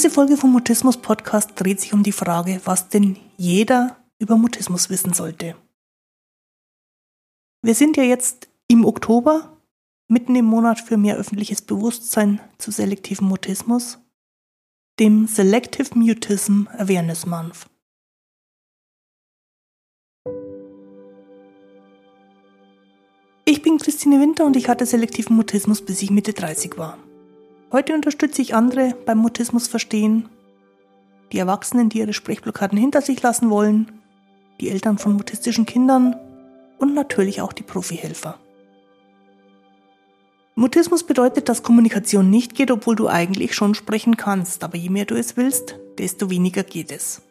Diese Folge vom Mutismus Podcast dreht sich um die Frage, was denn jeder über Mutismus wissen sollte. Wir sind ja jetzt im Oktober, mitten im Monat für mehr öffentliches Bewusstsein zu selektivem Mutismus, dem Selective Mutism Awareness Month. Ich bin Christine Winter und ich hatte selektiven Mutismus, bis ich Mitte 30 war. Heute unterstütze ich andere beim Mutismus verstehen, die Erwachsenen, die ihre Sprechblockaden hinter sich lassen wollen, die Eltern von mutistischen Kindern und natürlich auch die Profihelfer. Mutismus bedeutet, dass Kommunikation nicht geht, obwohl du eigentlich schon sprechen kannst, aber je mehr du es willst, desto weniger geht es.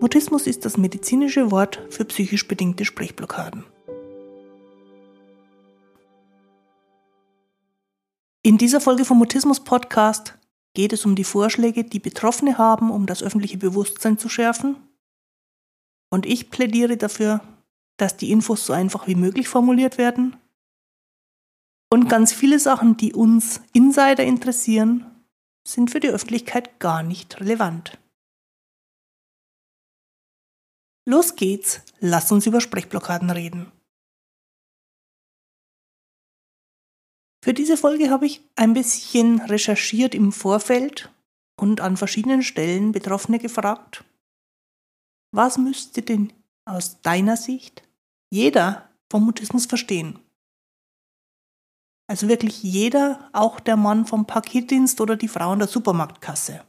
Mutismus ist das medizinische Wort für psychisch bedingte Sprechblockaden. In dieser Folge vom Mutismus Podcast geht es um die Vorschläge, die Betroffene haben, um das öffentliche Bewusstsein zu schärfen. Und ich plädiere dafür, dass die Infos so einfach wie möglich formuliert werden. Und ganz viele Sachen, die uns Insider interessieren, sind für die Öffentlichkeit gar nicht relevant. Los geht's, lass uns über Sprechblockaden reden. Für diese Folge habe ich ein bisschen recherchiert im Vorfeld und an verschiedenen Stellen Betroffene gefragt, was müsste denn aus deiner Sicht jeder vom Mutismus verstehen? Also wirklich jeder, auch der Mann vom Paketdienst oder die Frau in der Supermarktkasse.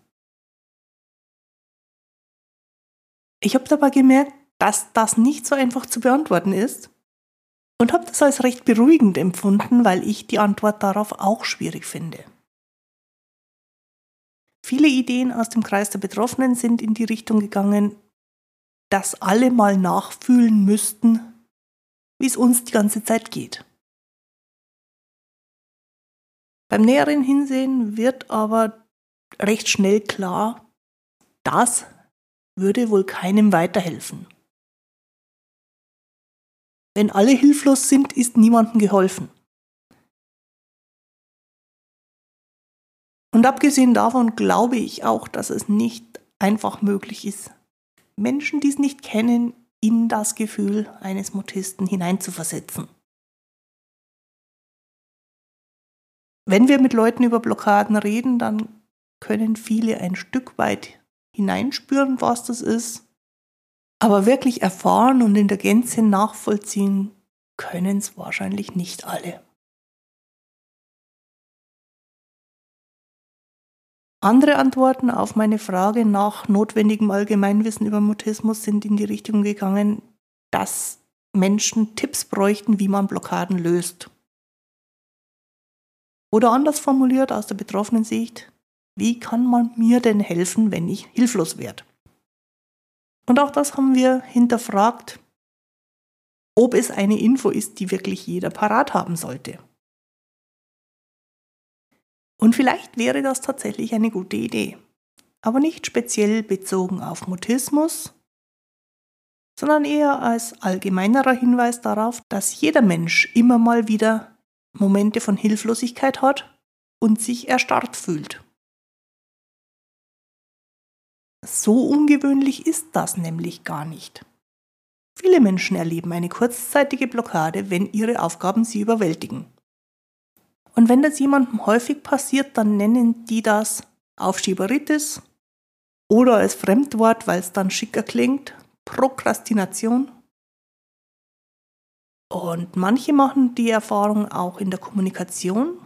Ich habe dabei gemerkt, dass das nicht so einfach zu beantworten ist und habe das als recht beruhigend empfunden, weil ich die Antwort darauf auch schwierig finde. Viele Ideen aus dem Kreis der Betroffenen sind in die Richtung gegangen, dass alle mal nachfühlen müssten, wie es uns die ganze Zeit geht. Beim näheren Hinsehen wird aber recht schnell klar, das würde wohl keinem weiterhelfen. Wenn alle hilflos sind, ist niemandem geholfen. Und abgesehen davon glaube ich auch, dass es nicht einfach möglich ist, Menschen, die es nicht kennen, in das Gefühl eines Mutisten hineinzuversetzen. Wenn wir mit Leuten über Blockaden reden, dann können viele ein Stück weit hineinspüren, was das ist. Aber wirklich erfahren und in der Gänze nachvollziehen können es wahrscheinlich nicht alle. Andere Antworten auf meine Frage nach notwendigem Allgemeinwissen über Mutismus sind in die Richtung gegangen, dass Menschen Tipps bräuchten, wie man Blockaden löst. Oder anders formuliert aus der betroffenen Sicht, wie kann man mir denn helfen, wenn ich hilflos werde? Und auch das haben wir hinterfragt, ob es eine Info ist, die wirklich jeder parat haben sollte. Und vielleicht wäre das tatsächlich eine gute Idee, aber nicht speziell bezogen auf Mutismus, sondern eher als allgemeinerer Hinweis darauf, dass jeder Mensch immer mal wieder Momente von Hilflosigkeit hat und sich erstarrt fühlt. So ungewöhnlich ist das nämlich gar nicht. Viele Menschen erleben eine kurzzeitige Blockade, wenn ihre Aufgaben sie überwältigen. Und wenn das jemandem häufig passiert, dann nennen die das Aufschieberitis oder als Fremdwort, weil es dann schicker klingt, Prokrastination. Und manche machen die Erfahrung auch in der Kommunikation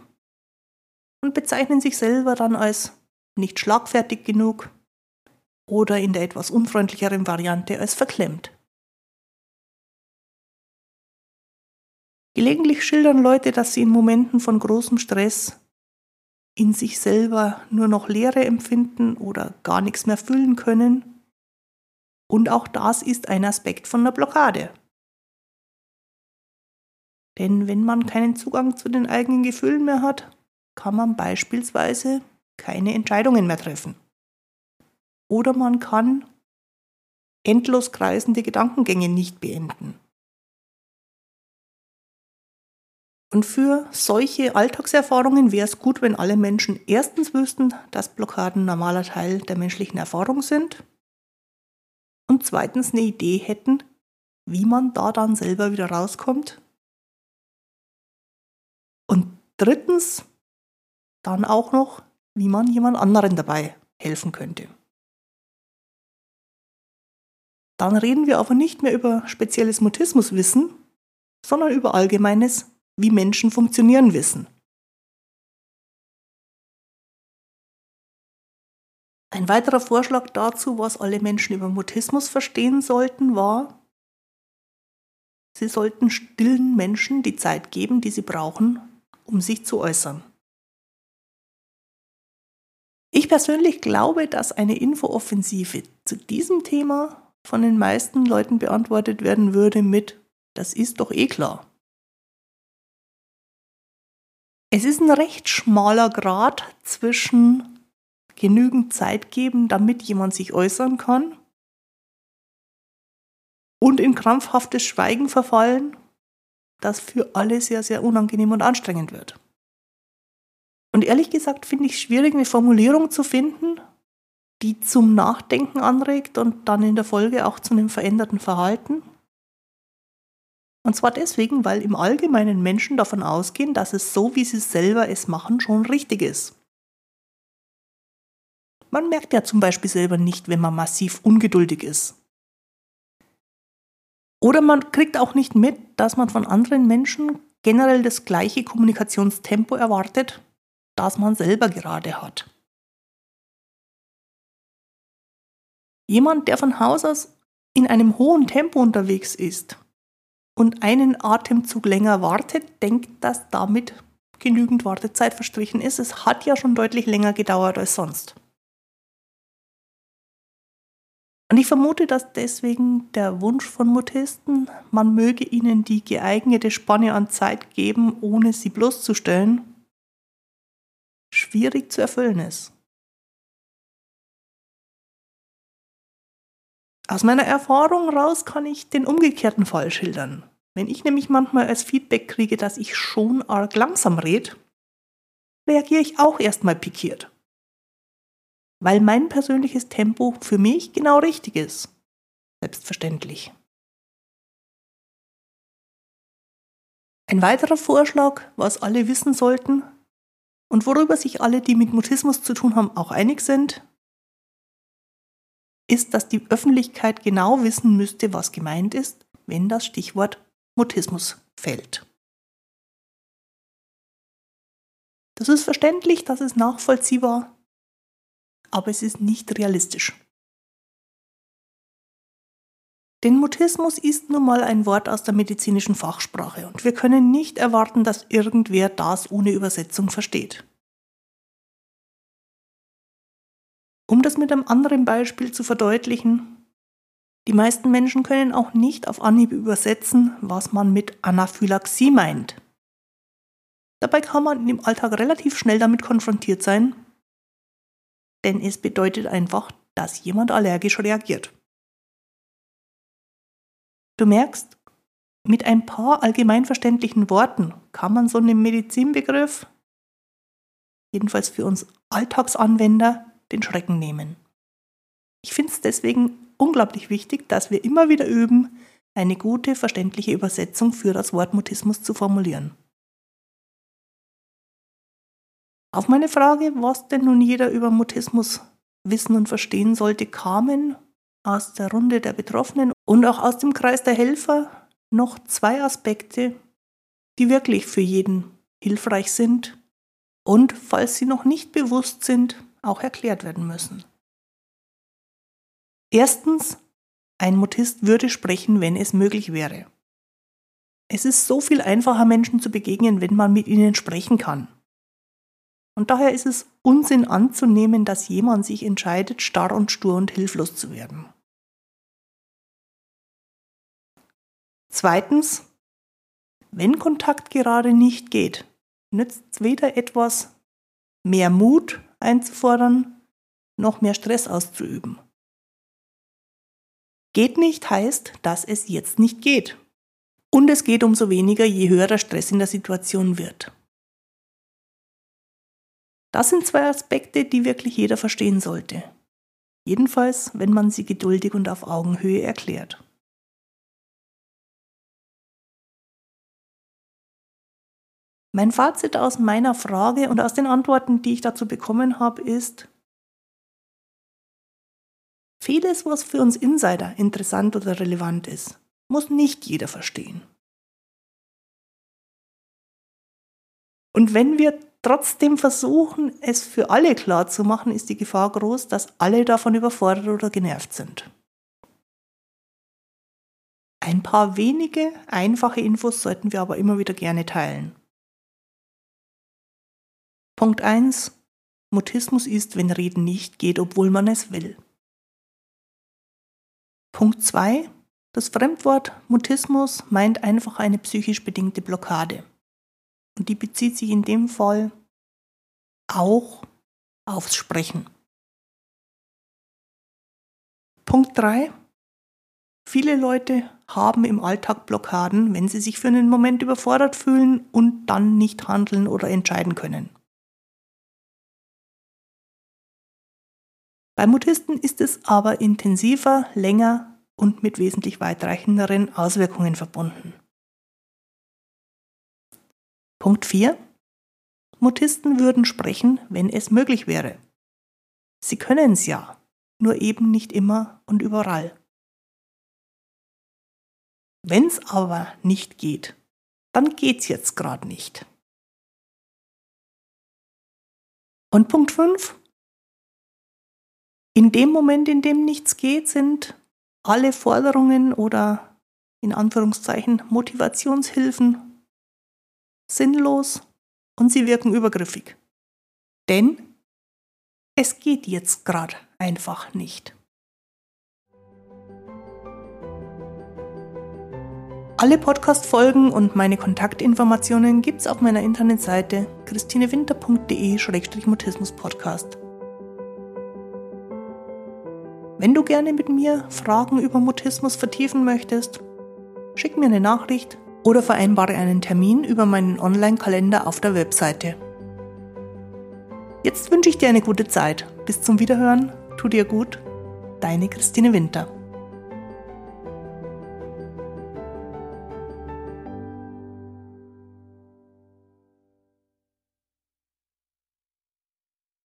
und bezeichnen sich selber dann als nicht schlagfertig genug, oder in der etwas unfreundlicheren Variante als verklemmt. Gelegentlich schildern Leute, dass sie in Momenten von großem Stress in sich selber nur noch Leere empfinden oder gar nichts mehr fühlen können. Und auch das ist ein Aspekt von der Blockade. Denn wenn man keinen Zugang zu den eigenen Gefühlen mehr hat, kann man beispielsweise keine Entscheidungen mehr treffen. Oder man kann endlos kreisende Gedankengänge nicht beenden. Und für solche Alltagserfahrungen wäre es gut, wenn alle Menschen erstens wüssten, dass Blockaden normaler Teil der menschlichen Erfahrung sind und zweitens eine Idee hätten, wie man da dann selber wieder rauskommt. Und drittens dann auch noch, wie man jemand anderen dabei helfen könnte. Dann reden wir aber nicht mehr über spezielles Mutismuswissen, sondern über allgemeines wie Menschen funktionieren wissen. Ein weiterer Vorschlag dazu, was alle Menschen über Mutismus verstehen sollten, war, sie sollten stillen Menschen die Zeit geben, die sie brauchen, um sich zu äußern. Ich persönlich glaube, dass eine Infooffensive zu diesem Thema von den meisten Leuten beantwortet werden würde mit, das ist doch eh klar. Es ist ein recht schmaler Grad zwischen genügend Zeit geben, damit jemand sich äußern kann, und in krampfhaftes Schweigen verfallen, das für alle sehr, sehr unangenehm und anstrengend wird. Und ehrlich gesagt finde ich es schwierig, eine Formulierung zu finden, die zum Nachdenken anregt und dann in der Folge auch zu einem veränderten Verhalten. Und zwar deswegen, weil im Allgemeinen Menschen davon ausgehen, dass es so, wie sie selber es machen, schon richtig ist. Man merkt ja zum Beispiel selber nicht, wenn man massiv ungeduldig ist. Oder man kriegt auch nicht mit, dass man von anderen Menschen generell das gleiche Kommunikationstempo erwartet, das man selber gerade hat. Jemand, der von Haus aus in einem hohen Tempo unterwegs ist, und einen Atemzug länger wartet, denkt, dass damit genügend Wartezeit verstrichen ist. Es hat ja schon deutlich länger gedauert als sonst. Und ich vermute, dass deswegen der Wunsch von Mutisten, man möge ihnen die geeignete Spanne an Zeit geben, ohne sie bloßzustellen, schwierig zu erfüllen ist. Aus meiner Erfahrung raus kann ich den umgekehrten Fall schildern. Wenn ich nämlich manchmal als Feedback kriege, dass ich schon arg langsam rede, reagiere ich auch erstmal pikiert. Weil mein persönliches Tempo für mich genau richtig ist. Selbstverständlich. Ein weiterer Vorschlag, was alle wissen sollten und worüber sich alle, die mit Mutismus zu tun haben, auch einig sind, ist, dass die Öffentlichkeit genau wissen müsste, was gemeint ist, wenn das Stichwort Mutismus fällt. Das ist verständlich, das ist nachvollziehbar, aber es ist nicht realistisch. Denn Mutismus ist nun mal ein Wort aus der medizinischen Fachsprache und wir können nicht erwarten, dass irgendwer das ohne Übersetzung versteht. Um das mit einem anderen Beispiel zu verdeutlichen, die meisten Menschen können auch nicht auf Anhieb übersetzen, was man mit Anaphylaxie meint. Dabei kann man im Alltag relativ schnell damit konfrontiert sein, denn es bedeutet einfach, dass jemand allergisch reagiert. Du merkst, mit ein paar allgemeinverständlichen Worten kann man so einen Medizinbegriff, jedenfalls für uns Alltagsanwender, den Schrecken nehmen. Ich finde es deswegen unglaublich wichtig, dass wir immer wieder üben, eine gute, verständliche Übersetzung für das Wort Mutismus zu formulieren. Auf meine Frage, was denn nun jeder über Mutismus wissen und verstehen sollte, kamen aus der Runde der Betroffenen und auch aus dem Kreis der Helfer noch zwei Aspekte, die wirklich für jeden hilfreich sind und, falls sie noch nicht bewusst sind, auch erklärt werden müssen. Erstens, ein Mutist würde sprechen, wenn es möglich wäre. Es ist so viel einfacher, Menschen zu begegnen, wenn man mit ihnen sprechen kann. Und daher ist es Unsinn anzunehmen, dass jemand sich entscheidet, starr und stur und hilflos zu werden. Zweitens, wenn Kontakt gerade nicht geht, nützt es weder etwas, mehr Mut einzufordern, noch mehr Stress auszuüben. Geht nicht heißt, dass es jetzt nicht geht. Und es geht umso weniger, je höher der Stress in der Situation wird. Das sind zwei Aspekte, die wirklich jeder verstehen sollte. Jedenfalls, wenn man sie geduldig und auf Augenhöhe erklärt. Mein Fazit aus meiner Frage und aus den Antworten, die ich dazu bekommen habe, ist, vieles, was für uns Insider interessant oder relevant ist, muss nicht jeder verstehen. Und wenn wir trotzdem versuchen, es für alle klar zu machen, ist die Gefahr groß, dass alle davon überfordert oder genervt sind. Ein paar wenige, einfache Infos sollten wir aber immer wieder gerne teilen. Punkt 1. Mutismus ist, wenn Reden nicht geht, obwohl man es will. Punkt 2. Das Fremdwort Mutismus meint einfach eine psychisch bedingte Blockade. Und die bezieht sich in dem Fall auch aufs Sprechen. Punkt 3. Viele Leute haben im Alltag Blockaden, wenn sie sich für einen Moment überfordert fühlen und dann nicht handeln oder entscheiden können. Bei Mutisten ist es aber intensiver, länger und mit wesentlich weitreichenderen Auswirkungen verbunden. Punkt 4. Mutisten würden sprechen, wenn es möglich wäre. Sie können es ja, nur eben nicht immer und überall. Wenn es aber nicht geht, dann geht's jetzt gerade nicht. Und Punkt 5. In dem Moment, in dem nichts geht, sind alle Forderungen oder in Anführungszeichen Motivationshilfen sinnlos und sie wirken übergriffig. Denn es geht jetzt gerade einfach nicht. Alle Podcast-Folgen und meine Kontaktinformationen gibt's auf meiner Internetseite christinewinter.de-mutismus-podcast. Wenn du gerne mit mir Fragen über Mutismus vertiefen möchtest, schick mir eine Nachricht oder vereinbare einen Termin über meinen Online-Kalender auf der Webseite. Jetzt wünsche ich dir eine gute Zeit. Bis zum Wiederhören. Tu dir gut. Deine Christine Winter.